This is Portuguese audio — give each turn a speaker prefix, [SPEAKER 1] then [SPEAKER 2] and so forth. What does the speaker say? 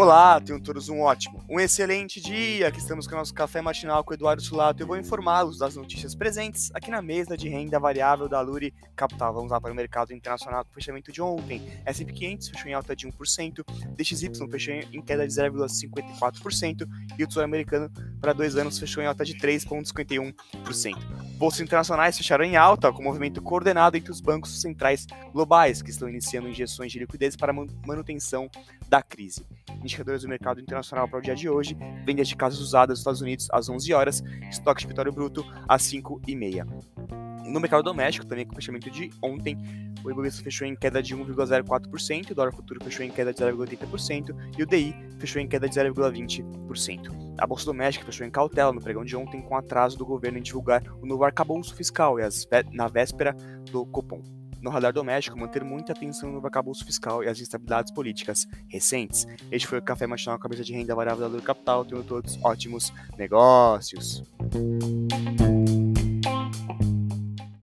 [SPEAKER 1] Olá, tenham todos um ótimo, um excelente dia. Aqui estamos com o nosso café matinal com o Eduardo Sulato. Eu vou informá-los das notícias presentes aqui na mesa de renda variável da Luri Capital. Vamos lá para o mercado internacional com o fechamento de ontem. S&P 500 fechou em alta de 1%, DXY fechou em queda de 0,54% e o Tesouro Americano para dois anos fechou em alta de 3,51%. Bolsas internacionais fecharam em alta, com movimento coordenado entre os bancos centrais globais, que estão iniciando injeções de liquidez para manutenção da crise indicadores do mercado internacional para o dia de hoje, vendas de casas usadas nos Estados Unidos às 11 horas, estoque de petróleo bruto às 5 e meia. No mercado doméstico, também com o fechamento de ontem, o Ibovespa fechou em queda de 1,04%, o dólar futuro fechou em queda de 0,80% e o DI fechou em queda de 0,20%. A bolsa doméstica fechou em cautela no pregão de ontem com atraso do governo em divulgar o novo arcabouço fiscal e as, na véspera do Copom no radar doméstico manter muita atenção no arcabouço fiscal e as instabilidades políticas recentes. Este foi o Café Matinal Cabeça de Renda Variável da Capital. Tenham todos ótimos negócios.